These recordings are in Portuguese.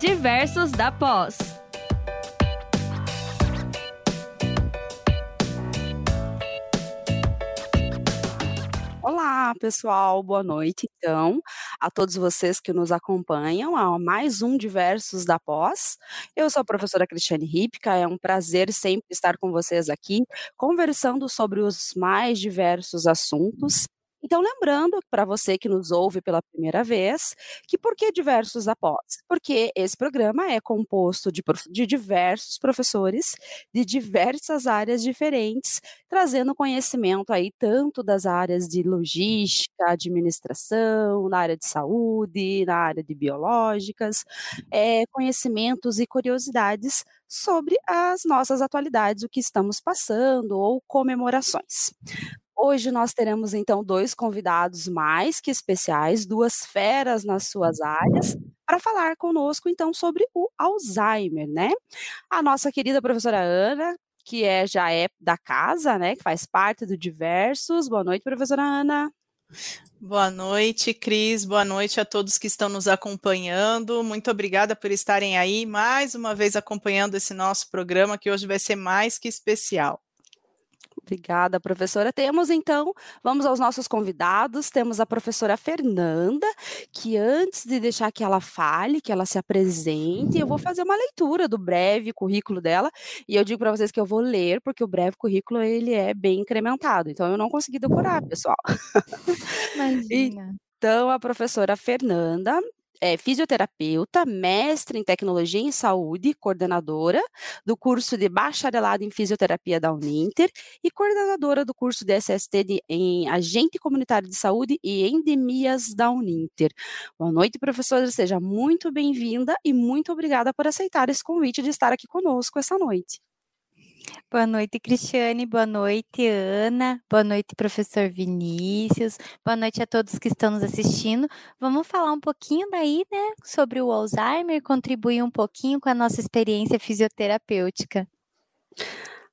Diversos da Pós. Olá, pessoal, boa noite, então, a todos vocês que nos acompanham a mais um Diversos da Pós. Eu sou a professora Cristiane Ripka, é um prazer sempre estar com vocês aqui, conversando sobre os mais diversos assuntos então, lembrando para você que nos ouve pela primeira vez, que por que diversos após? Porque esse programa é composto de, de diversos professores de diversas áreas diferentes, trazendo conhecimento aí tanto das áreas de logística, administração, na área de saúde, na área de biológicas, é, conhecimentos e curiosidades sobre as nossas atualidades, o que estamos passando ou comemorações. Hoje nós teremos então dois convidados mais que especiais, duas feras nas suas áreas, para falar conosco então sobre o Alzheimer, né? A nossa querida professora Ana, que é já é da casa, né, que faz parte do Diversos. Boa noite, professora Ana. Boa noite, Cris. Boa noite a todos que estão nos acompanhando. Muito obrigada por estarem aí mais uma vez acompanhando esse nosso programa que hoje vai ser mais que especial. Obrigada, professora. Temos então, vamos aos nossos convidados. Temos a professora Fernanda, que antes de deixar que ela fale, que ela se apresente, eu vou fazer uma leitura do breve currículo dela. E eu digo para vocês que eu vou ler, porque o breve currículo ele é bem incrementado. Então eu não consegui decorar, pessoal. Imagina. Então, a professora Fernanda, é fisioterapeuta, mestre em tecnologia em saúde, coordenadora do curso de bacharelado em fisioterapia da Uninter e coordenadora do curso de SST de, em agente comunitário de saúde e endemias da Uninter. Boa noite, professora, seja muito bem-vinda e muito obrigada por aceitar esse convite de estar aqui conosco essa noite. Boa noite, Cristiane. Boa noite, Ana. Boa noite, professor Vinícius. Boa noite a todos que estão nos assistindo. Vamos falar um pouquinho daí, né, sobre o Alzheimer, contribuir um pouquinho com a nossa experiência fisioterapêutica.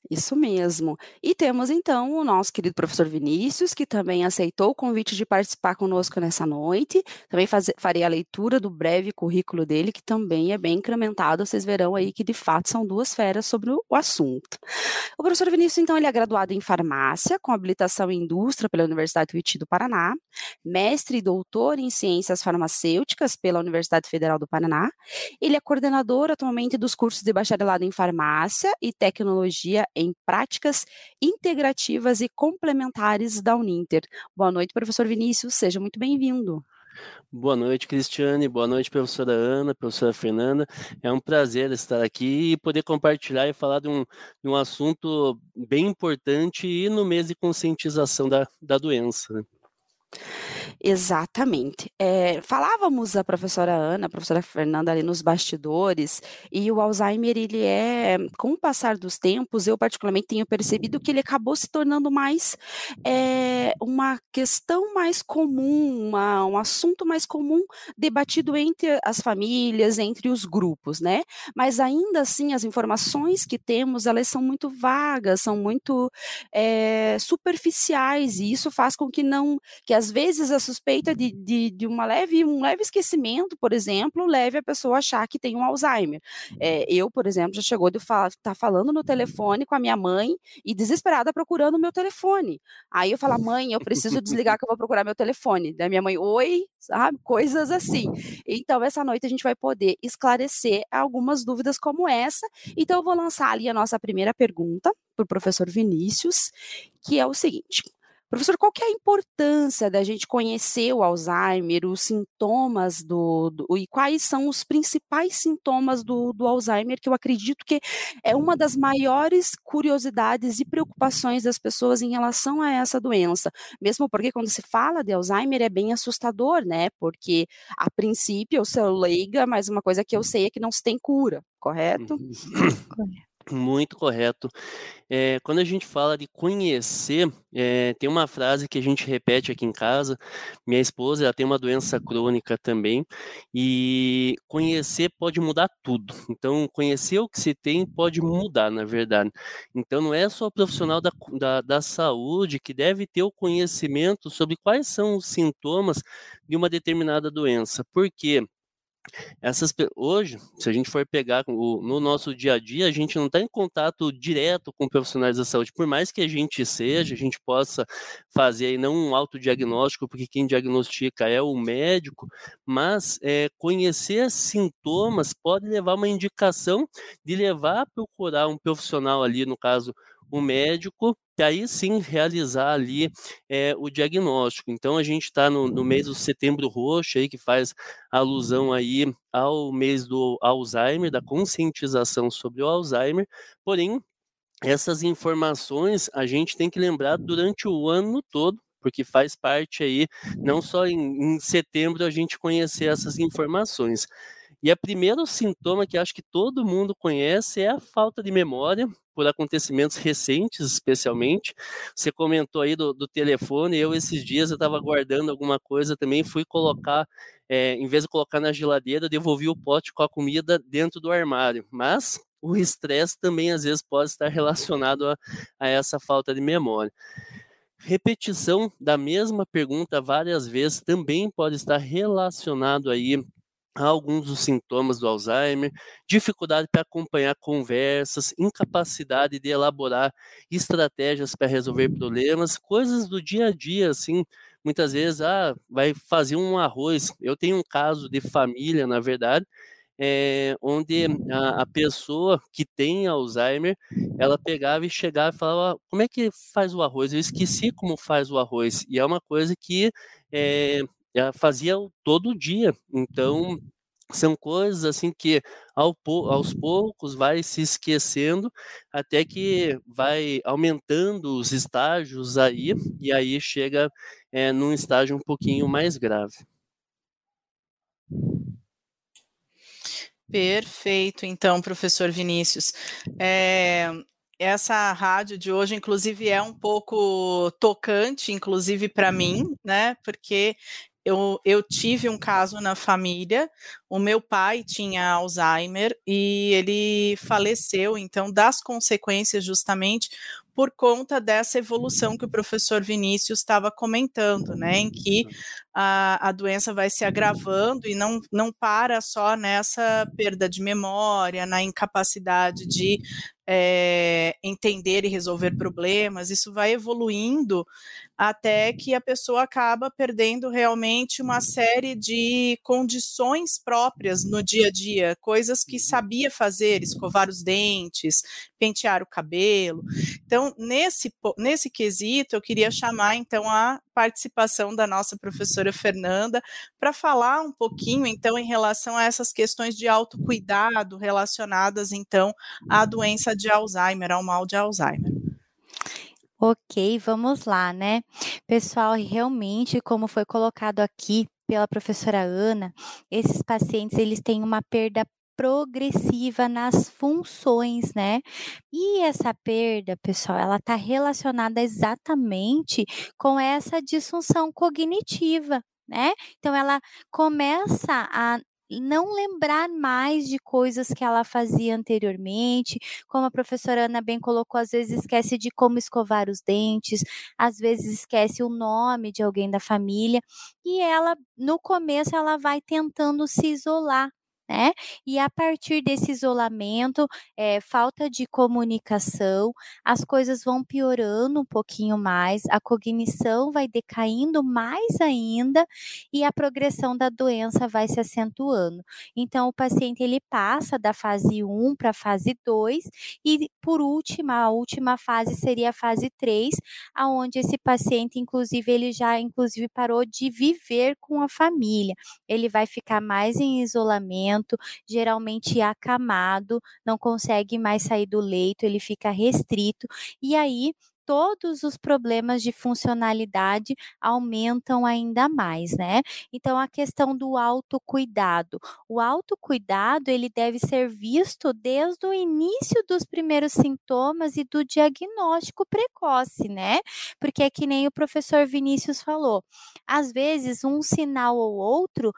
Isso mesmo. E temos então o nosso querido professor Vinícius, que também aceitou o convite de participar conosco nessa noite. Também faz, farei a leitura do breve currículo dele, que também é bem incrementado. Vocês verão aí que de fato são duas feras sobre o, o assunto. O professor Vinícius, então, ele é graduado em farmácia, com habilitação em indústria pela Universidade Tuiuti do Paraná, mestre e doutor em ciências farmacêuticas pela Universidade Federal do Paraná. Ele é coordenador atualmente dos cursos de bacharelado em farmácia e tecnologia em práticas integrativas e complementares da Uninter. Boa noite, professor Vinícius, seja muito bem-vindo. Boa noite, Cristiane. Boa noite, professora Ana, professora Fernanda. É um prazer estar aqui e poder compartilhar e falar de um, de um assunto bem importante e no mês de conscientização da, da doença. Exatamente. É, falávamos a professora Ana, a professora Fernanda ali nos bastidores, e o Alzheimer, ele é, com o passar dos tempos, eu particularmente tenho percebido que ele acabou se tornando mais é, uma questão mais comum, uma, um assunto mais comum debatido entre as famílias, entre os grupos, né? Mas ainda assim, as informações que temos, elas são muito vagas, são muito é, superficiais, e isso faz com que não, que às vezes as suspeita de, de, de, uma leve, um leve esquecimento, por exemplo, leve a pessoa a achar que tem um Alzheimer. É, eu, por exemplo, já chegou de estar tá falando no telefone com a minha mãe e desesperada procurando o meu telefone. Aí eu falo, mãe, eu preciso desligar que eu vou procurar meu telefone. Da minha mãe, oi, sabe? Coisas assim. Então, essa noite a gente vai poder esclarecer algumas dúvidas como essa. Então, eu vou lançar ali a nossa primeira pergunta para o professor Vinícius, que é o seguinte: Professor, qual que é a importância da gente conhecer o Alzheimer, os sintomas do, do e quais são os principais sintomas do, do, Alzheimer, que eu acredito que é uma das maiores curiosidades e preocupações das pessoas em relação a essa doença. Mesmo porque quando se fala de Alzheimer é bem assustador, né? Porque a princípio eu sou leiga, mas uma coisa que eu sei é que não se tem cura, correto? Uhum. Correto. Muito correto. É, quando a gente fala de conhecer, é, tem uma frase que a gente repete aqui em casa. Minha esposa ela tem uma doença crônica também, e conhecer pode mudar tudo. Então, conhecer o que se tem pode mudar, na verdade. Então, não é só o profissional da, da, da saúde que deve ter o conhecimento sobre quais são os sintomas de uma determinada doença. Por quê? Essas hoje, se a gente for pegar o, no nosso dia a dia, a gente não está em contato direto com profissionais da saúde. Por mais que a gente seja, a gente possa fazer aí não um autodiagnóstico, porque quem diagnostica é o médico, mas é, conhecer sintomas pode levar uma indicação de levar a procurar um profissional ali, no caso o médico, e aí sim realizar ali é, o diagnóstico. Então a gente está no, no, mês do setembro roxo aí, que faz alusão aí ao mês do Alzheimer, da conscientização sobre o Alzheimer, porém essas informações a gente tem que lembrar durante o ano todo, porque faz parte aí, não só em, em setembro a gente conhecer essas informações. E o primeiro sintoma que acho que todo mundo conhece é a falta de memória, por acontecimentos recentes, especialmente. Você comentou aí do, do telefone, eu esses dias eu estava guardando alguma coisa também, fui colocar, é, em vez de colocar na geladeira, devolvi o pote com a comida dentro do armário. Mas o estresse também às vezes pode estar relacionado a, a essa falta de memória. Repetição da mesma pergunta várias vezes também pode estar relacionado aí alguns dos sintomas do Alzheimer, dificuldade para acompanhar conversas, incapacidade de elaborar estratégias para resolver problemas, coisas do dia a dia, assim, muitas vezes, ah, vai fazer um arroz. Eu tenho um caso de família, na verdade, é, onde a, a, pessoa que tem Alzheimer, ela pegava e chegava e falava, como é que faz o arroz? Eu esqueci como faz o arroz. E é uma coisa que é, fazia todo dia. Então, são coisas assim que ao, aos poucos vai se esquecendo até que vai aumentando os estágios aí e aí chega é, num estágio um pouquinho mais grave. Perfeito, então, professor Vinícius. É, essa rádio de hoje, inclusive, é um pouco tocante, inclusive para mim, né? Porque eu, eu tive um caso na família, o meu pai tinha Alzheimer e ele faleceu, então, das consequências justamente por conta dessa evolução que o professor Vinícius estava comentando, né, em que a, a doença vai se agravando e não, não para só nessa perda de memória, na incapacidade de é, entender e resolver problemas, isso vai evoluindo até que a pessoa acaba perdendo realmente uma série de condições próprias no dia a dia, coisas que sabia fazer, escovar os dentes, pentear o cabelo. Então, nesse, nesse quesito, eu queria chamar então a participação da nossa professora Fernanda para falar um pouquinho então em relação a essas questões de autocuidado relacionadas então à doença de Alzheimer, ao mal de Alzheimer. Ok, vamos lá, né? Pessoal, realmente, como foi colocado aqui pela professora Ana, esses pacientes eles têm uma perda progressiva nas funções, né? E essa perda, pessoal, ela está relacionada exatamente com essa disfunção cognitiva, né? Então ela começa a não lembrar mais de coisas que ela fazia anteriormente, como a professora Ana bem colocou, às vezes esquece de como escovar os dentes, às vezes esquece o nome de alguém da família, e ela, no começo, ela vai tentando se isolar, né? E a partir desse isolamento, é, falta de comunicação, as coisas vão piorando um pouquinho mais, a cognição vai decaindo mais ainda e a progressão da doença vai se acentuando. Então, o paciente ele passa da fase 1 para a fase 2 e, por última, a última fase seria a fase 3, aonde esse paciente, inclusive, ele já inclusive parou de viver com a família. Ele vai ficar mais em isolamento geralmente acamado, não consegue mais sair do leito, ele fica restrito, e aí todos os problemas de funcionalidade aumentam ainda mais, né? Então a questão do autocuidado. O autocuidado, ele deve ser visto desde o início dos primeiros sintomas e do diagnóstico precoce, né? Porque é que nem o professor Vinícius falou. Às vezes um sinal ou outro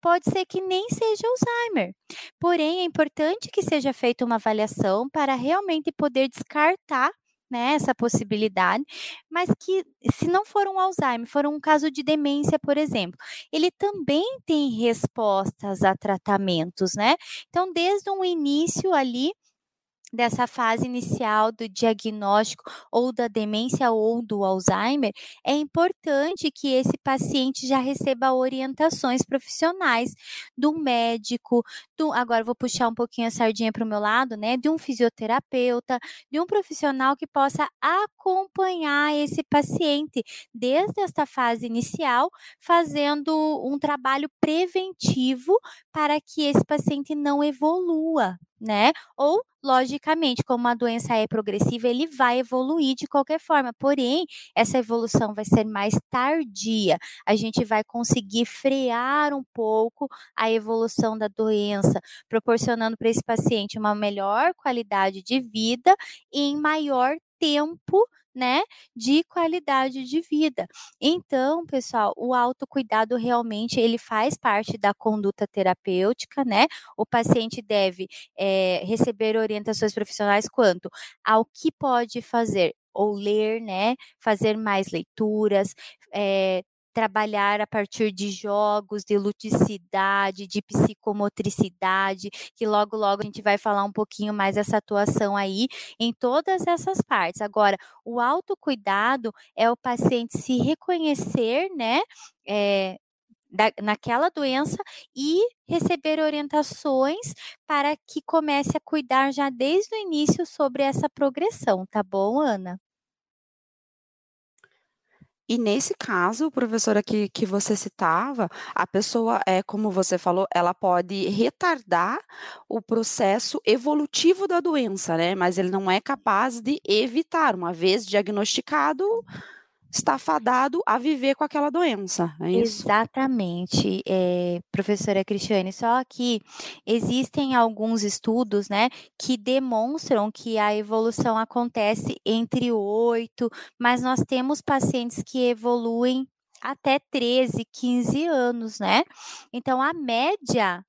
pode ser que nem seja Alzheimer. Porém, é importante que seja feita uma avaliação para realmente poder descartar né, essa possibilidade, mas que se não for um Alzheimer, for um caso de demência, por exemplo, ele também tem respostas a tratamentos, né? Então, desde um início ali, dessa fase inicial do diagnóstico ou da demência ou do Alzheimer, é importante que esse paciente já receba orientações profissionais do médico, do, agora vou puxar um pouquinho a sardinha para o meu lado, né, de um fisioterapeuta, de um profissional que possa acompanhar esse paciente desde esta fase inicial, fazendo um trabalho preventivo para que esse paciente não evolua, né? Ou, logicamente, como a doença é progressiva, ele vai evoluir de qualquer forma, porém, essa evolução vai ser mais tardia. A gente vai conseguir frear um pouco a evolução da doença, proporcionando para esse paciente uma melhor qualidade de vida em maior tempo né, de qualidade de vida. Então, pessoal, o autocuidado realmente ele faz parte da conduta terapêutica, né? O paciente deve é, receber orientações profissionais quanto ao que pode fazer ou ler, né? Fazer mais leituras, é, trabalhar a partir de jogos, de ludicidade, de psicomotricidade, que logo, logo a gente vai falar um pouquinho mais dessa atuação aí em todas essas partes. Agora, o autocuidado é o paciente se reconhecer, né? É, da, naquela doença e receber orientações para que comece a cuidar já desde o início sobre essa progressão, tá bom, Ana? E nesse caso, professora, que, que você citava, a pessoa, é, como você falou, ela pode retardar o processo evolutivo da doença, né? Mas ele não é capaz de evitar, uma vez diagnosticado, está fadado a viver com aquela doença, é? Exatamente, é, professora Cristiane, só que existem alguns estudos, né, que demonstram que a evolução acontece entre 8, mas nós temos pacientes que evoluem até 13, 15 anos, né? Então, a média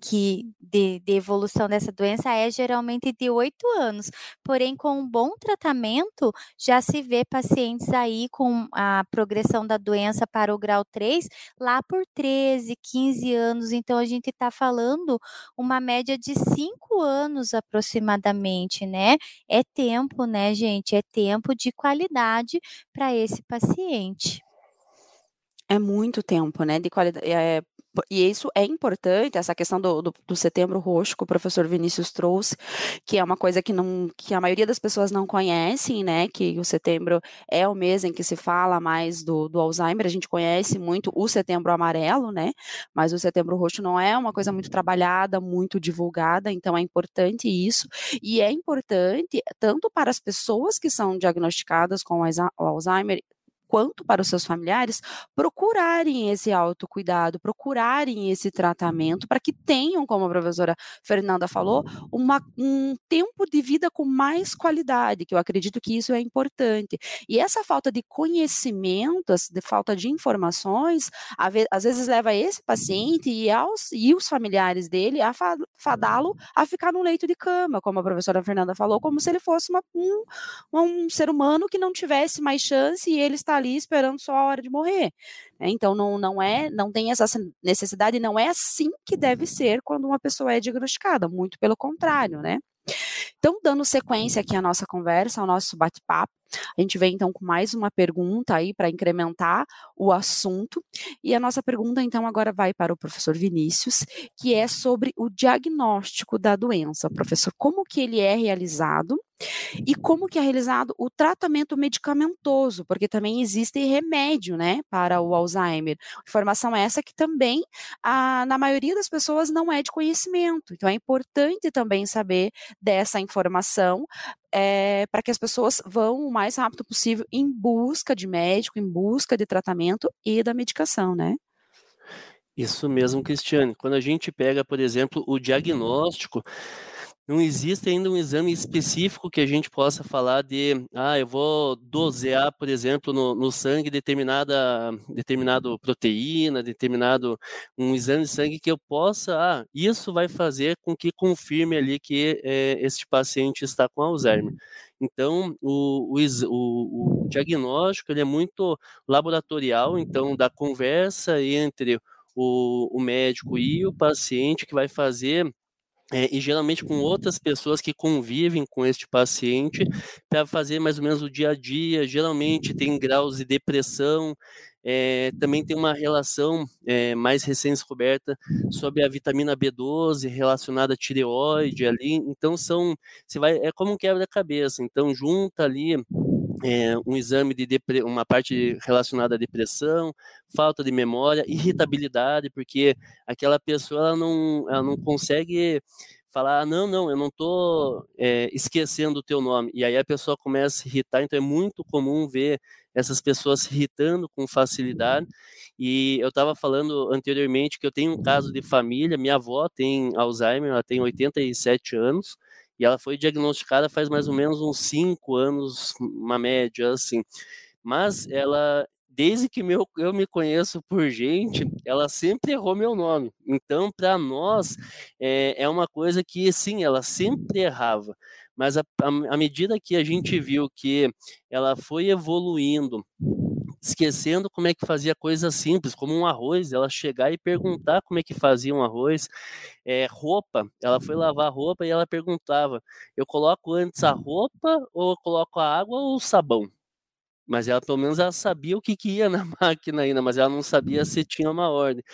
que de, de, evolução dessa doença é geralmente de oito anos. Porém, com um bom tratamento, já se vê pacientes aí com a progressão da doença para o grau 3 lá por 13, 15 anos. Então, a gente está falando uma média de cinco anos aproximadamente, né? É tempo, né, gente? É tempo de qualidade para esse paciente. É muito tempo, né, de qualidade, é, e isso é importante, essa questão do, do, do, setembro roxo que o professor Vinícius trouxe, que é uma coisa que, não, que a maioria das pessoas não conhecem, né? Que o setembro é o mês em que se fala mais do, do Alzheimer. A gente conhece muito o setembro amarelo, né? Mas o setembro roxo não é uma coisa muito trabalhada, muito divulgada, então é importante isso. E é importante tanto para as pessoas que são diagnosticadas com Alzheimer, quanto para os seus familiares, procurarem esse autocuidado, procurarem esse tratamento, para que tenham, como a professora Fernanda falou, uma, um tempo de vida com mais qualidade, que eu acredito que isso é importante. E essa falta de conhecimento, de falta de informações, às vezes leva esse paciente e, aos, e os familiares dele a fadá-lo a ficar no leito de cama, como a professora Fernanda falou, como se ele fosse uma, um, um ser humano que não tivesse mais chance e ele está ali esperando só a hora de morrer. Né? Então não, não é, não tem essa necessidade, não é assim que deve ser quando uma pessoa é diagnosticada, muito pelo contrário, né? Então, dando sequência aqui à nossa conversa, ao nosso bate-papo, a gente vem então com mais uma pergunta aí para incrementar o assunto. E a nossa pergunta então agora vai para o professor Vinícius, que é sobre o diagnóstico da doença. Professor, como que ele é realizado? E como que é realizado o tratamento medicamentoso, porque também existe remédio, né, para o Alzheimer. Informação essa que também, a, na maioria das pessoas, não é de conhecimento. Então, é importante também saber dessa informação é, para que as pessoas vão o mais rápido possível em busca de médico, em busca de tratamento e da medicação, né? Isso mesmo, Cristiane. Quando a gente pega, por exemplo, o diagnóstico, não existe ainda um exame específico que a gente possa falar de, ah, eu vou dosear, por exemplo, no, no sangue determinada, determinado proteína, determinado um exame de sangue que eu possa, ah, isso vai fazer com que confirme ali que é, este paciente está com Alzheimer. Então, o, o, o, diagnóstico ele é muito laboratorial, então, da conversa entre o, o médico e o paciente que vai fazer é, e geralmente com outras pessoas que convivem com este paciente para fazer mais ou menos o dia a dia. Geralmente tem graus de depressão, é, também tem uma relação é, mais recém-descoberta sobre a vitamina B12 relacionada à tireoide ali. Então são, você vai, é como um quebra-cabeça. Então junta ali é, um exame de uma parte relacionada à depressão, falta de memória, irritabilidade, porque aquela pessoa ela não, ela não consegue falar, ah, não, não, eu não estou é, esquecendo o teu nome. E aí a pessoa começa a se irritar, então é muito comum ver essas pessoas se irritando com facilidade. E eu estava falando anteriormente que eu tenho um caso de família, minha avó tem Alzheimer, ela tem 87 anos, e ela foi diagnosticada faz mais ou menos uns cinco anos, uma média, assim. Mas ela, desde que meu, eu me conheço por gente, ela sempre errou meu nome. Então, para nós, é, é uma coisa que, sim, ela sempre errava. Mas à medida que a gente viu que ela foi evoluindo, esquecendo como é que fazia coisas simples, como um arroz, ela chegar e perguntar como é que fazia um arroz, é, roupa, ela foi lavar roupa e ela perguntava, eu coloco antes a roupa ou eu coloco a água ou o sabão? Mas ela pelo menos ela sabia o que, que ia na máquina ainda, mas ela não sabia se tinha uma ordem.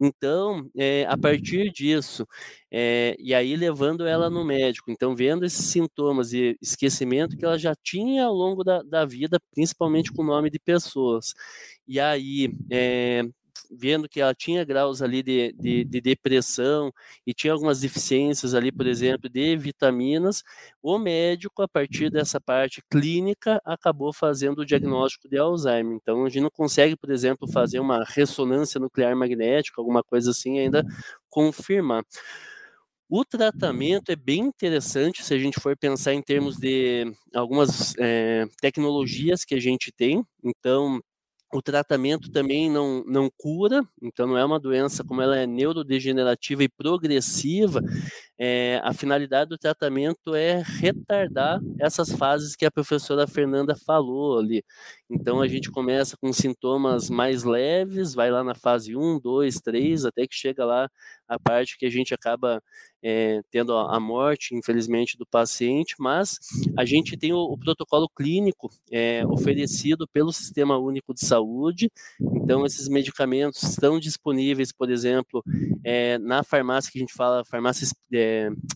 Então, é, a partir disso, é, e aí levando ela no médico, então vendo esses sintomas de esquecimento que ela já tinha ao longo da, da vida, principalmente com o nome de pessoas. E aí, é, vendo que ela tinha graus ali de, de, de, depressão e tinha algumas deficiências ali, por exemplo, de vitaminas, o médico, a partir dessa parte clínica, acabou fazendo o diagnóstico de Alzheimer. Então, a gente não consegue, por exemplo, fazer uma ressonância nuclear magnética, alguma coisa assim, ainda confirmar. O tratamento é bem interessante se a gente for pensar em termos de algumas é, tecnologias que a gente tem. Então, o tratamento também não, não cura, então não é uma doença como ela é neurodegenerativa e progressiva, é, a finalidade do tratamento é retardar essas fases que a professora Fernanda falou ali. Então a gente começa com sintomas mais leves, vai lá na fase 1, 2, 3, até que chega lá a parte que a gente acaba é, tendo a, morte, infelizmente, do paciente, mas a gente tem o, o protocolo clínico é, oferecido pelo Sistema Único de Saúde, então esses medicamentos estão disponíveis, por exemplo, é, na farmácia que a gente fala, farmácia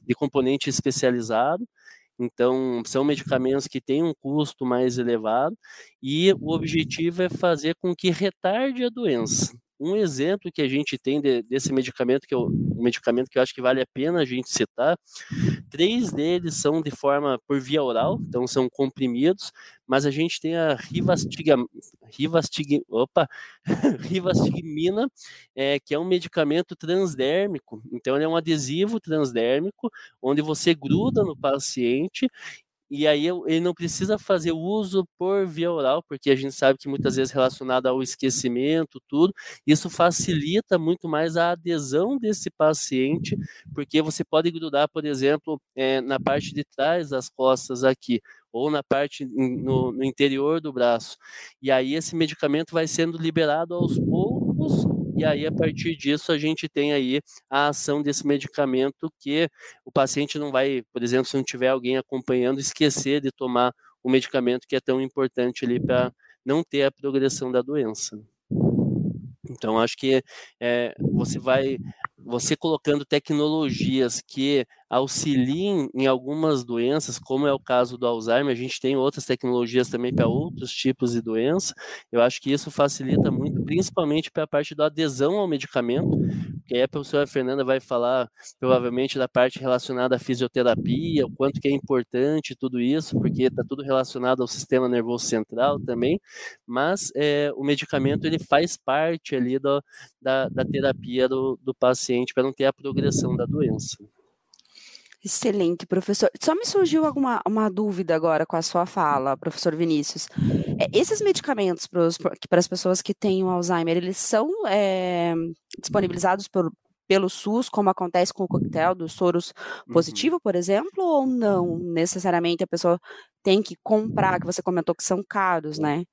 de componente especializado. Então, são medicamentos que têm um custo mais elevado e o objetivo é fazer com que retarde a doença. Um exemplo que a gente tem de, desse medicamento, que é um medicamento que eu acho que vale a pena a gente citar, três deles são de forma por via oral, então são comprimidos, mas a gente tem a rivastigmina, rivastigmina é, que é um medicamento transdérmico, então ele é um adesivo transdérmico, onde você gruda no paciente e aí ele não precisa fazer uso por via oral, porque a gente sabe que muitas vezes relacionado ao esquecimento, tudo, isso facilita muito mais a adesão desse paciente, porque você pode grudar, por exemplo, é, na parte de trás das costas aqui, ou na parte no, no interior do braço. E aí esse medicamento vai sendo liberado aos poucos e aí a partir disso a gente tem aí a ação desse medicamento que o paciente não vai, por exemplo, se não tiver alguém acompanhando, esquecer de tomar o medicamento que é tão importante ali para não ter a progressão da doença. Então acho que é, você vai você colocando tecnologias que auxiliem em algumas doenças, como é o caso do Alzheimer, a gente tem outras tecnologias também para outros tipos de doença. Eu acho que isso facilita muito, principalmente para a parte da adesão ao medicamento, que aí a professora Fernanda vai falar provavelmente da parte relacionada à fisioterapia, o quanto que é importante tudo isso, porque está tudo relacionado ao sistema nervoso central também, mas é, o medicamento ele faz parte ali do, da, da terapia do, do paciente para não ter a progressão da doença. Excelente, professor. Só me surgiu alguma uma dúvida agora com a sua fala, professor Vinícius. É, esses medicamentos para as pessoas que têm o Alzheimer, eles são é, disponibilizados por, pelo SUS, como acontece com o coquetel do soros uhum. positivo, uhum. por exemplo, ou não necessariamente a pessoa tem que comprar, que você comentou que são caros, né?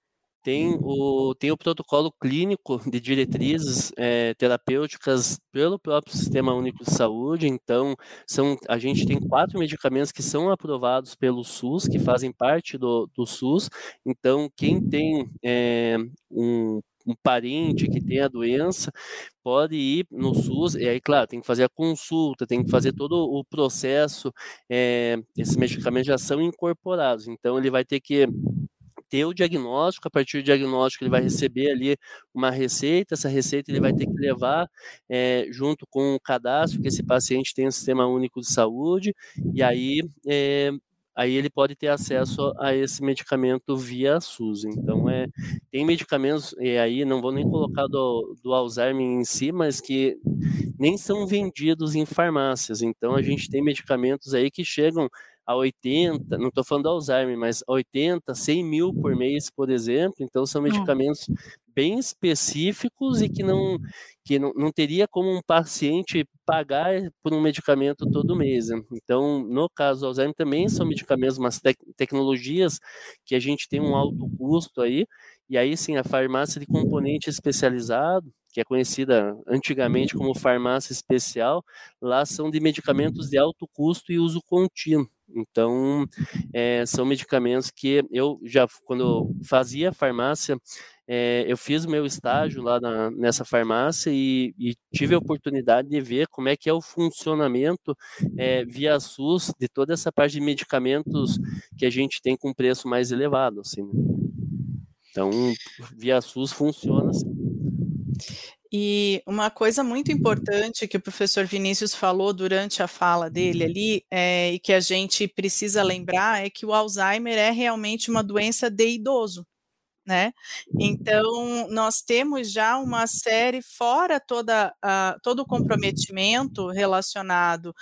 Tem o, tem o protocolo clínico de diretrizes é, terapêuticas pelo próprio Sistema Único de Saúde. Então, são, a gente tem quatro medicamentos que são aprovados pelo SUS, que fazem parte do, do SUS. Então, quem tem é, um um parente que tem a doença pode ir no SUS, e aí, claro, tem que fazer a consulta, tem que fazer todo o processo, é, esses medicamentos já são incorporados, então ele vai ter que ter o diagnóstico, a partir do diagnóstico ele vai receber ali uma receita, essa receita ele vai ter que levar é, junto com o cadastro que esse paciente tem no Sistema Único de Saúde, e aí é, aí ele pode ter acesso a esse medicamento via SUS. Então, é, tem medicamentos, e aí não vou nem colocar do, do Alzheimer em si, mas que nem são vendidos em farmácias. Então, a gente tem medicamentos aí que chegam a 80, não estou falando do Alzheimer, mas 80, 100 mil por mês, por exemplo. Então, são medicamentos bem específicos e que não que não, não teria como um paciente pagar por um medicamento todo mês. Né? Então, no caso do Alzheimer, também são medicamentos, mas te tecnologias que a gente tem um alto custo aí, e aí sim, a farmácia de componente especializado, que é conhecida antigamente como farmácia especial, lá são de medicamentos de alto custo e uso contínuo. Então, é, são medicamentos que eu já, quando fazia farmácia, é, eu fiz meu estágio lá na, nessa farmácia e, e, tive a oportunidade de ver como é que é o funcionamento é, via SUS de toda essa parte de medicamentos que a gente tem com preço mais elevado. Assim, né? Então, via SUS funciona assim. E uma coisa muito importante que o professor Vinícius falou durante a fala dele ali, é, e que a gente precisa lembrar, é que o Alzheimer é realmente uma doença de idoso. Né? Então, nós temos já uma série, fora toda, todo o comprometimento relacionado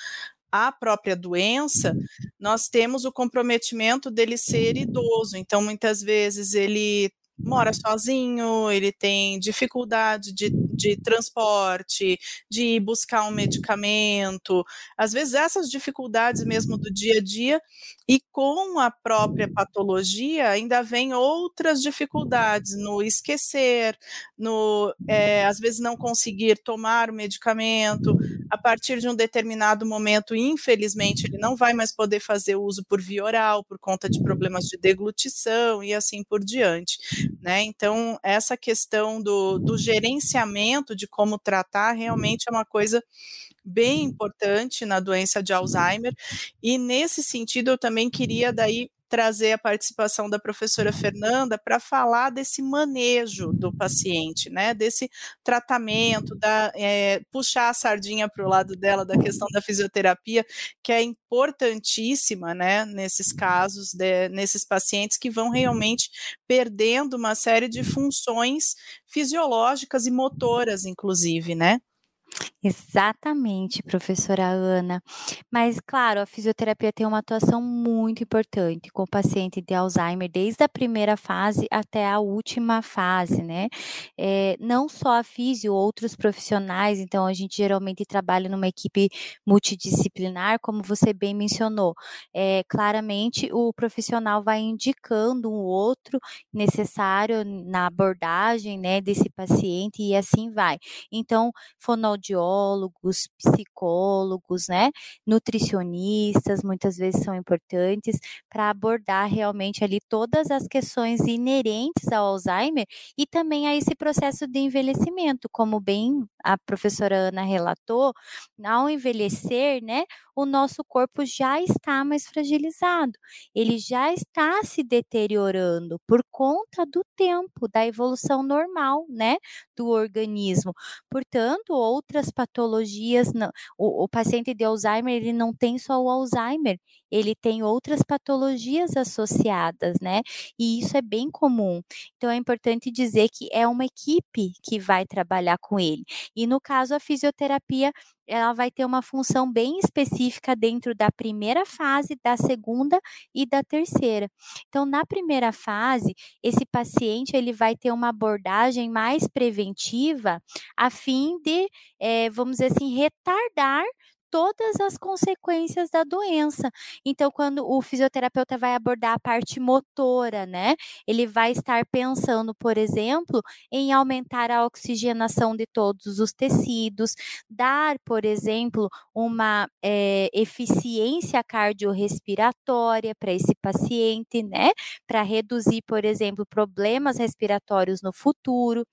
à própria doença, nós temos o comprometimento dele ser idoso. Então, muitas vezes ele mora sozinho, ele tem dificuldade de, de transporte, de ir buscar um medicamento, às vezes essas dificuldades mesmo do dia a dia, e com a própria patologia ainda vem outras dificuldades no esquecer, no é, às vezes não conseguir tomar o medicamento, a partir de um determinado momento, infelizmente, ele não vai mais poder fazer uso por via oral por conta de problemas de deglutição e assim por diante. Né? Então, essa questão do, do gerenciamento de como tratar realmente é uma coisa bem importante na doença de Alzheimer, e nesse sentido eu também queria daí trazer a participação da professora Fernanda para falar desse manejo do paciente, né? Desse tratamento, da, é, puxar a sardinha para o lado dela da questão da fisioterapia, que é importantíssima, né? Nesses casos, de, nesses pacientes que vão realmente perdendo uma série de funções fisiológicas e motoras, inclusive, né? Exatamente, professora Ana. Mas, claro, a fisioterapia tem uma atuação muito importante com o paciente de Alzheimer, desde a primeira fase até a última fase, né? É, não só a fisio, outros profissionais, então a gente geralmente trabalha numa equipe multidisciplinar, como você bem mencionou. É, claramente, o profissional vai indicando um outro necessário na abordagem, né, desse paciente e assim vai. Então, fonoaudiólogo, cardiólogos, psicólogos, né, nutricionistas, muitas vezes são importantes para abordar realmente ali todas as questões inerentes ao Alzheimer e também a esse processo de envelhecimento, como bem a professora Ana relatou, ao envelhecer, né, o nosso corpo já está mais fragilizado, ele já está se deteriorando por conta do tempo, da evolução normal, né, do organismo. Portanto, outras patologias, não, o, o paciente de Alzheimer, ele não tem só o Alzheimer, ele tem outras patologias associadas, né? E isso é bem comum. Então é importante dizer que é uma equipe que vai trabalhar com ele. E no caso a fisioterapia ela vai ter uma função bem específica dentro da primeira fase, da segunda e da terceira. Então, na primeira fase, esse paciente ele vai ter uma abordagem mais preventiva, a fim de, é, vamos dizer assim, retardar todas as consequências da doença. Então, quando o fisioterapeuta vai abordar a parte motora, né, ele vai estar pensando, por exemplo, em aumentar a oxigenação de todos os tecidos, dar, por exemplo, uma é, eficiência cardiorrespiratória para esse paciente, né, para reduzir, por exemplo, problemas respiratórios no futuro.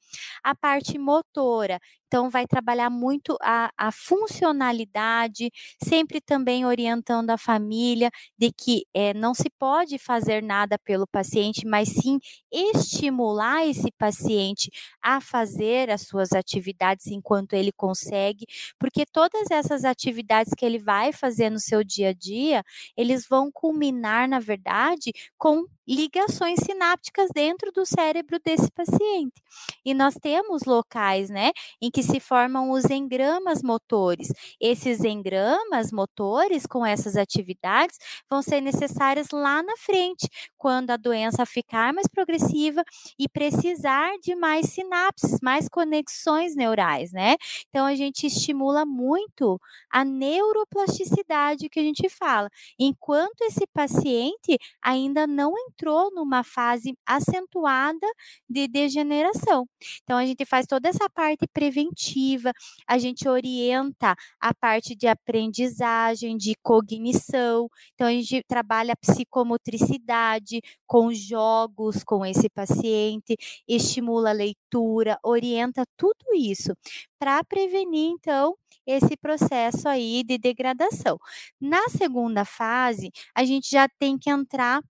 A parte motora, então, vai trabalhar muito a, a, funcionalidade, sempre também orientando a família de que é, não se pode fazer nada pelo paciente, mas sim estimular esse paciente a fazer as suas atividades enquanto ele consegue, porque todas essas atividades que ele vai fazer no seu dia a dia, eles vão culminar, na verdade, com ligações sinápticas dentro do cérebro desse paciente. E nós temos locais, né, em que se formam os engramas motores. Esses engramas motores com essas atividades vão ser necessárias lá na frente, quando a doença ficar mais progressiva e precisar de mais sinapses, mais conexões neurais, né? Então a gente estimula muito a neuroplasticidade que a gente fala. Enquanto esse paciente ainda não entrou numa fase acentuada de degeneração. Então, a gente faz toda essa parte preventiva, a gente orienta a parte de aprendizagem, de cognição. Então, a gente trabalha a psicomotricidade com jogos com esse paciente, estimula a leitura, orienta tudo isso para prevenir, então, esse processo aí de degradação. Na segunda fase, a gente já tem que entrar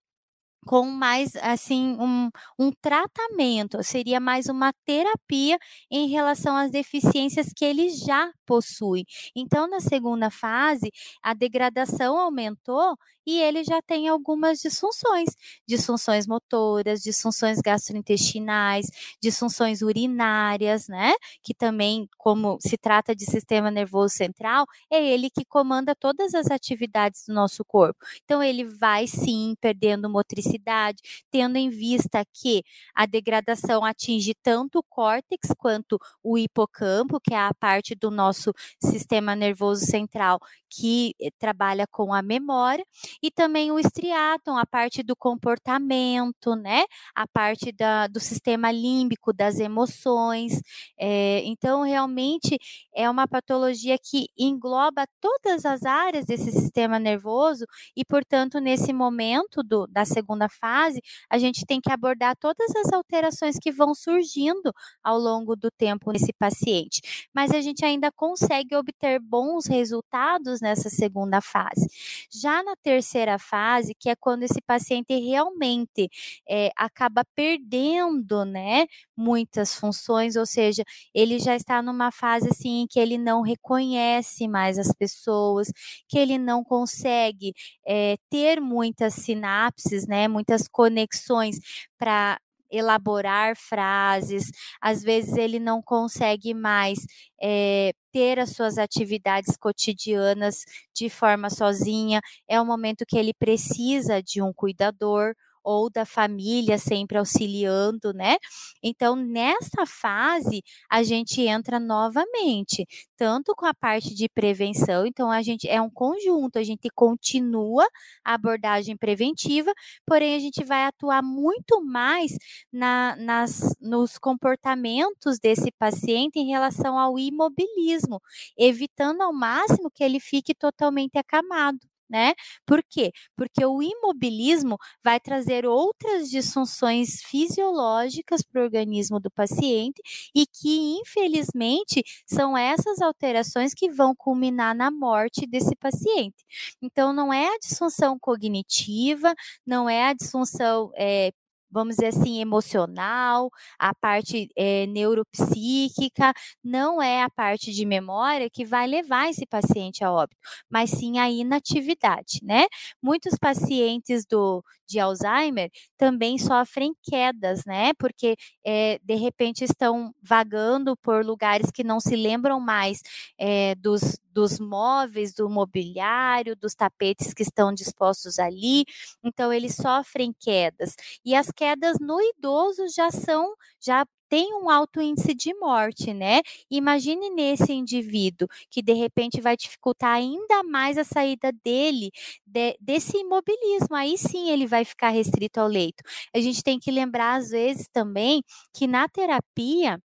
com mais assim um, um tratamento, seria mais uma terapia em relação às deficiências que ele já possui. Então, na segunda fase, a degradação aumentou e ele já tem algumas disfunções, disfunções motoras, disfunções gastrointestinais, disfunções urinárias, né? Que também, como se trata de sistema nervoso central, é ele que comanda todas as atividades do nosso corpo. Então, ele vai sim perdendo motricidade, tendo em vista que a degradação atinge tanto o córtex quanto o hipocampo, que é a parte do nosso sistema nervoso central que eh, trabalha com a memória, e também o estriaton, a parte do comportamento, né? A parte da, do sistema límbico, das emoções. É, então, realmente é uma patologia que engloba todas as áreas desse sistema nervoso, e, portanto, nesse momento do, da segunda fase, a gente tem que abordar todas as alterações que vão surgindo ao longo do tempo nesse paciente. Mas a gente ainda consegue obter bons resultados nessa segunda fase. Já na terceira fase, que é quando esse paciente realmente é, acaba perdendo, né, muitas funções, ou seja, ele já está numa fase assim que ele não reconhece mais as pessoas, que ele não consegue é, ter muitas sinapses, né, muitas conexões para elaborar frases, às vezes ele não consegue mais é, ter as suas atividades cotidianas de forma sozinha, é o momento que ele precisa de um cuidador ou da família sempre auxiliando, né? Então, nessa fase, a gente entra novamente, tanto com a parte de prevenção, então a gente é um conjunto, a gente continua a abordagem preventiva, porém a gente vai atuar muito mais na, nas, nos comportamentos desse paciente em relação ao imobilismo, evitando ao máximo que ele fique totalmente acamado né? Por quê? Porque o imobilismo vai trazer outras disfunções fisiológicas para o organismo do paciente e que, infelizmente, são essas alterações que vão culminar na morte desse paciente. Então, não é a disfunção cognitiva, não é a disfunção é, vamos dizer assim, emocional, a parte é, neuropsíquica, não é a parte de memória que vai levar esse paciente a óbito, mas sim a inatividade, né? Muitos pacientes do, de Alzheimer também sofrem quedas, né? Porque é, de repente estão vagando por lugares que não se lembram mais é, dos, dos móveis, do mobiliário, dos tapetes que estão dispostos ali. Então, eles sofrem quedas. E as quedas no idoso já são, já tem um alto índice de morte, né? Imagine nesse indivíduo que de repente vai dificultar ainda mais a saída dele de, desse imobilismo. Aí sim ele vai ficar restrito ao leito. A gente tem que lembrar às vezes também que na terapia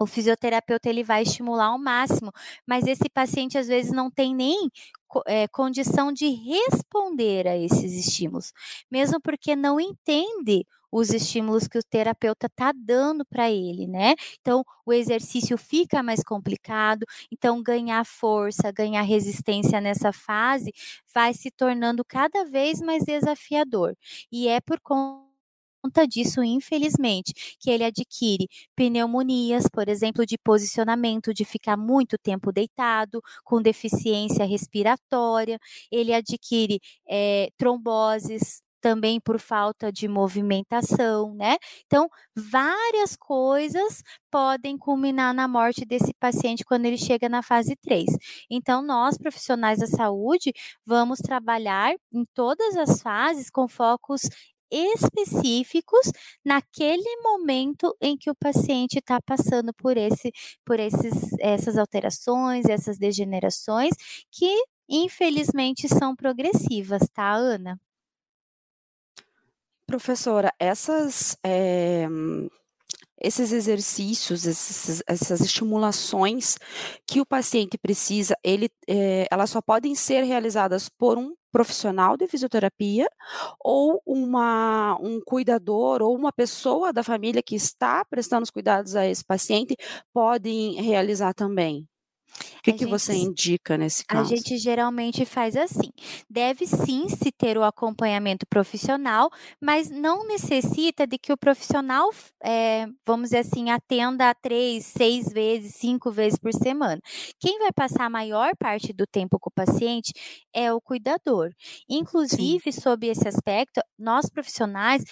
o fisioterapeuta ele vai estimular ao máximo, mas esse paciente às vezes não tem nem é, condição de responder a esses estímulos, mesmo porque não entende os estímulos que o terapeuta está dando para ele, né? Então, o exercício fica mais complicado, então ganhar força, ganhar resistência nessa fase vai se tornando cada vez mais desafiador. E é por conta conta disso, infelizmente, que ele adquire pneumonias, por exemplo, de posicionamento, de ficar muito tempo deitado, com deficiência respiratória, ele adquire é, tromboses, também por falta de movimentação, né? Então, várias coisas podem culminar na morte desse paciente quando ele chega na fase 3. Então, nós, profissionais da saúde, vamos trabalhar em todas as fases com focos específicos naquele momento em que o paciente está passando por esse, por esses, essas alterações, essas degenerações que infelizmente são progressivas, tá, Ana? Professora, essas é, esses exercícios, esses, essas estimulações que o paciente precisa, ele, é, elas só podem ser realizadas por um profissional de fisioterapia ou uma, um cuidador ou uma pessoa da família que está prestando os cuidados a esse paciente podem realizar também? O que, que gente, você indica nesse caso? A gente geralmente faz assim. Deve sim se ter o acompanhamento profissional, mas não necessita de que o profissional, é, vamos dizer assim, atenda três, seis vezes, cinco vezes por semana. Quem vai passar a maior parte do tempo com o paciente é o cuidador. Inclusive, sim. sob esse aspecto, nós profissionais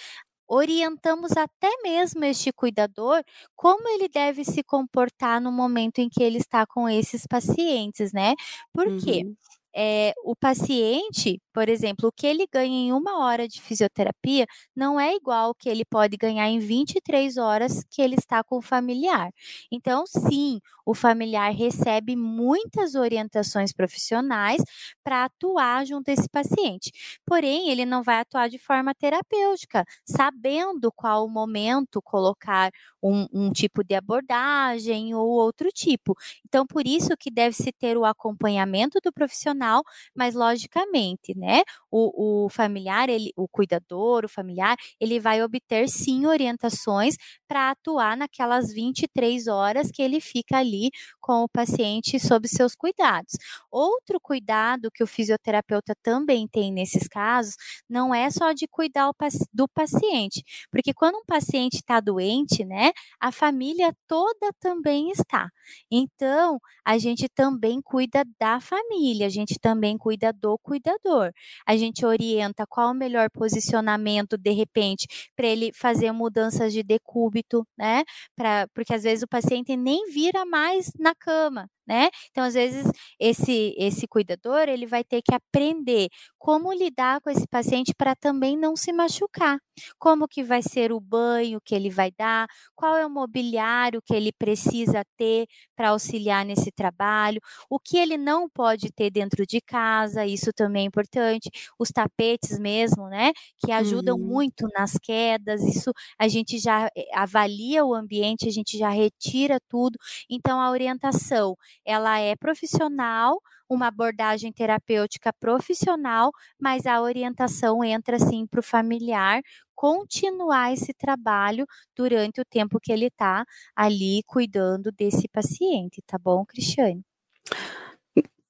orientamos até mesmo este cuidador como ele deve se comportar no momento em que ele está com esses pacientes, né? Por quê? Uhum é, o paciente, por exemplo, o que ele ganha em uma hora de fisioterapia não é igual ao que ele pode ganhar em 23 horas que ele está com o familiar. Então, sim, o familiar recebe muitas orientações profissionais para atuar junto a esse paciente. Porém, ele não vai atuar de forma terapêutica, sabendo qual o momento colocar um, um tipo de abordagem ou outro tipo. Então, por isso que deve-se ter o acompanhamento do profissional, mas logicamente, né? O, o familiar, ele, o cuidador, o familiar, ele vai obter sim orientações para atuar naquelas 23 horas que ele fica ali com o paciente sob seus cuidados. Outro cuidado que o fisioterapeuta também tem nesses casos não é só de cuidar do paciente, porque quando um paciente está doente, né, a família toda também está. Então, a gente também cuida da família, a gente também cuida do cuidador. A gente orienta qual o melhor posicionamento, de repente, para ele fazer mudanças de decúbito, né? Pra, porque às vezes o paciente nem vira mais na cama, né? Então, às vezes, esse, esse cuidador, ele vai ter que aprender como lidar com esse paciente para também não se machucar. Como que vai ser o banho que ele vai dar, qual é o mobiliário que ele precisa ter para auxiliar nesse trabalho, o que ele não pode ter dentro de casa, isso também é importante, os tapetes mesmo, né, que ajudam uhum. muito nas quedas, isso a gente já eh, avalia o ambiente, a gente já retira tudo, então a orientação ela é profissional, uma abordagem terapêutica profissional, mas a orientação entra sim para o familiar continuar esse trabalho durante o tempo que ele está ali cuidando desse paciente, tá bom, Cristiane?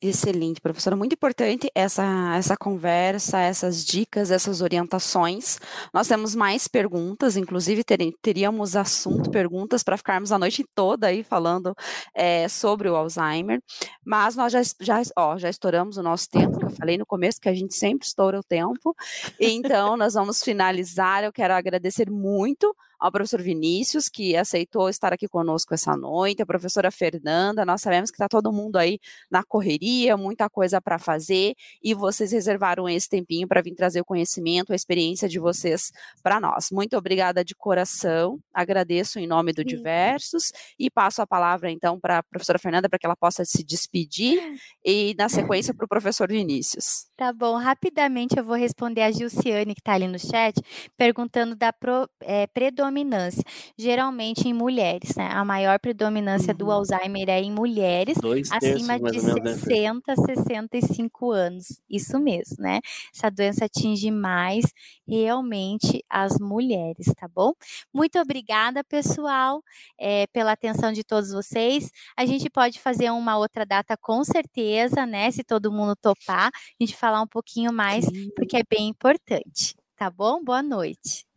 Excelente, professora. Muito importante essa, essa conversa, essas dicas, essas orientações. Nós temos mais perguntas, inclusive teríamos assunto, perguntas para ficarmos a noite toda aí falando é, sobre o Alzheimer, mas nós já, já, ó, já estouramos o nosso tempo, que eu falei no começo que a gente sempre estoura o tempo, então nós vamos finalizar. Eu quero agradecer muito ao professor Vinícius, que aceitou estar aqui conosco essa noite, a professora Fernanda, nós sabemos que está todo mundo aí na correria, muita coisa para fazer, e vocês reservaram esse tempinho para vir trazer o conhecimento, a experiência de vocês para nós. Muito obrigada de coração, agradeço em nome do Sim. Diversos, e passo a palavra então para a professora Fernanda para que ela possa se despedir, e na sequência para o professor Vinícius. Tá bom, rapidamente eu vou responder a Gilciane, que está ali no chat, perguntando da pro, é, predominância predominância, geralmente em mulheres, né? A maior predominância uhum. do Alzheimer é em mulheres Dois acima de 60, 65 anos. Isso mesmo, né? Essa doença atinge mais realmente as mulheres, tá bom? Muito obrigada, pessoal, é, pela atenção de todos vocês. A gente pode fazer uma outra data com certeza, né? Se todo mundo topar, a gente falar um pouquinho mais, porque é bem importante. Tá bom? Boa noite.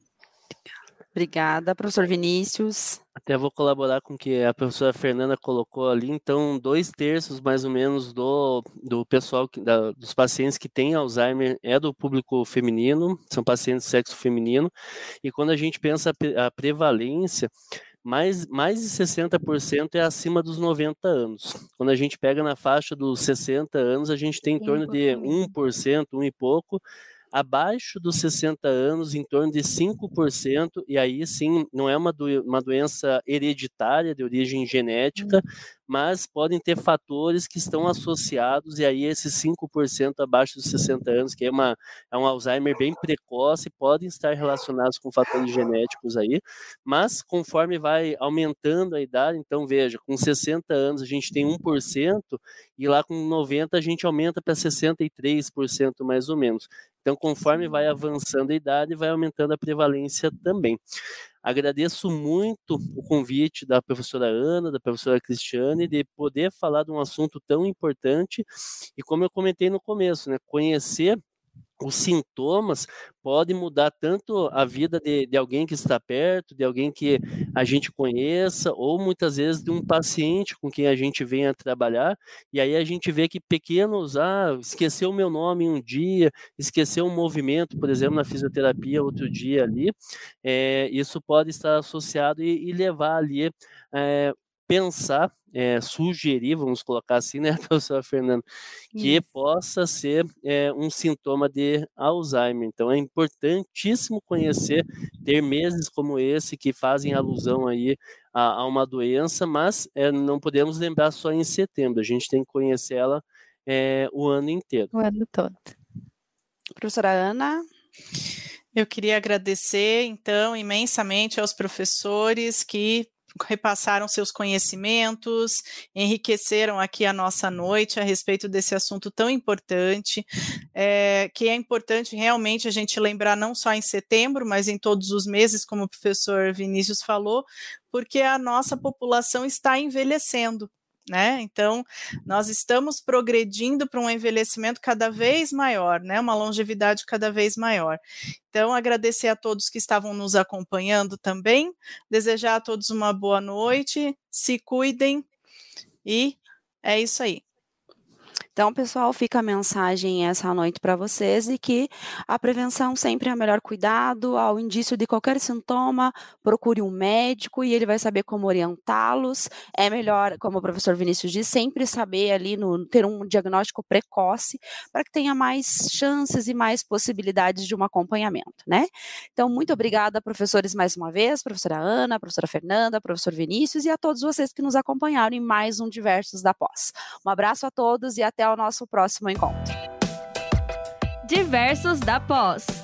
Obrigada, professor Vinícius. Até vou colaborar com o que a professora Fernanda colocou ali. Então, dois terços, mais ou menos, do, do pessoal, que, da, dos pacientes que têm Alzheimer é do público feminino, são pacientes de sexo feminino. E quando a gente pensa a, a prevalência, mais, mais de 60% é acima dos 90 anos. Quando a gente pega na faixa dos 60 anos, a gente tem em torno de 1%, 1 e pouco, abaixo dos 60 anos, em torno de 5%, e aí sim, não é uma, do, uma doença hereditária de origem genética, uhum mas podem ter fatores que estão associados, e aí esses 5% abaixo dos 60 anos, que é, uma, é um Alzheimer bem precoce, podem estar relacionados com fatores genéticos aí, mas conforme vai aumentando a idade, então veja, com 60 anos a gente tem 1%, e lá com 90 a gente aumenta para 63% mais ou menos. Então, conforme vai avançando a idade, vai aumentando a prevalência também. Agradeço muito o convite da professora Ana, da professora Cristiane, de poder falar de um assunto tão importante. E, como eu comentei no começo, né, conhecer os sintomas podem mudar tanto a vida de, de, alguém que está perto, de alguém que a gente conheça, ou muitas vezes de um paciente com quem a gente venha trabalhar, e aí a gente vê que pequenos, ah, esqueceu o meu nome um dia, esqueceu um movimento, por exemplo, na fisioterapia outro dia ali, é, isso pode estar associado e, e levar ali é, pensar, é, sugerir, vamos colocar assim, né, professora Fernanda, que Isso. possa ser é, um sintoma de Alzheimer. Então é importantíssimo conhecer, ter meses como esse que fazem alusão aí a, a uma doença, mas é, não podemos lembrar só em setembro, a gente tem que conhecer ela o ano inteiro. O ano todo. Professora Ana. Eu queria agradecer, então, imensamente aos professores que repassaram seus conhecimentos, enriqueceram aqui a nossa noite a respeito desse assunto tão importante, é, que é importante realmente a gente lembrar não só em setembro, mas em todos os meses, como o professor Vinícius falou, porque a nossa população está envelhecendo né? Então, nós estamos progredindo para um envelhecimento cada vez maior, né? Uma longevidade cada vez maior. Então, agradecer a todos que estavam nos acompanhando também, desejar a todos uma boa noite, se cuidem e é isso aí. Então, pessoal, fica a mensagem essa noite para vocês e que a prevenção sempre é o melhor cuidado. Ao indício de qualquer sintoma, procure um médico e ele vai saber como orientá-los. É melhor, como o professor Vinícius disse, sempre saber ali no, ter um diagnóstico precoce para que tenha mais chances e mais possibilidades de um acompanhamento, né? Então, muito obrigada, professores, mais uma vez, professora Ana, professora Fernanda, professor Vinícius e a todos vocês que nos acompanharam em mais um Diversos da Pós. Um abraço a todos e até até o nosso próximo encontro. Diversos da Pós.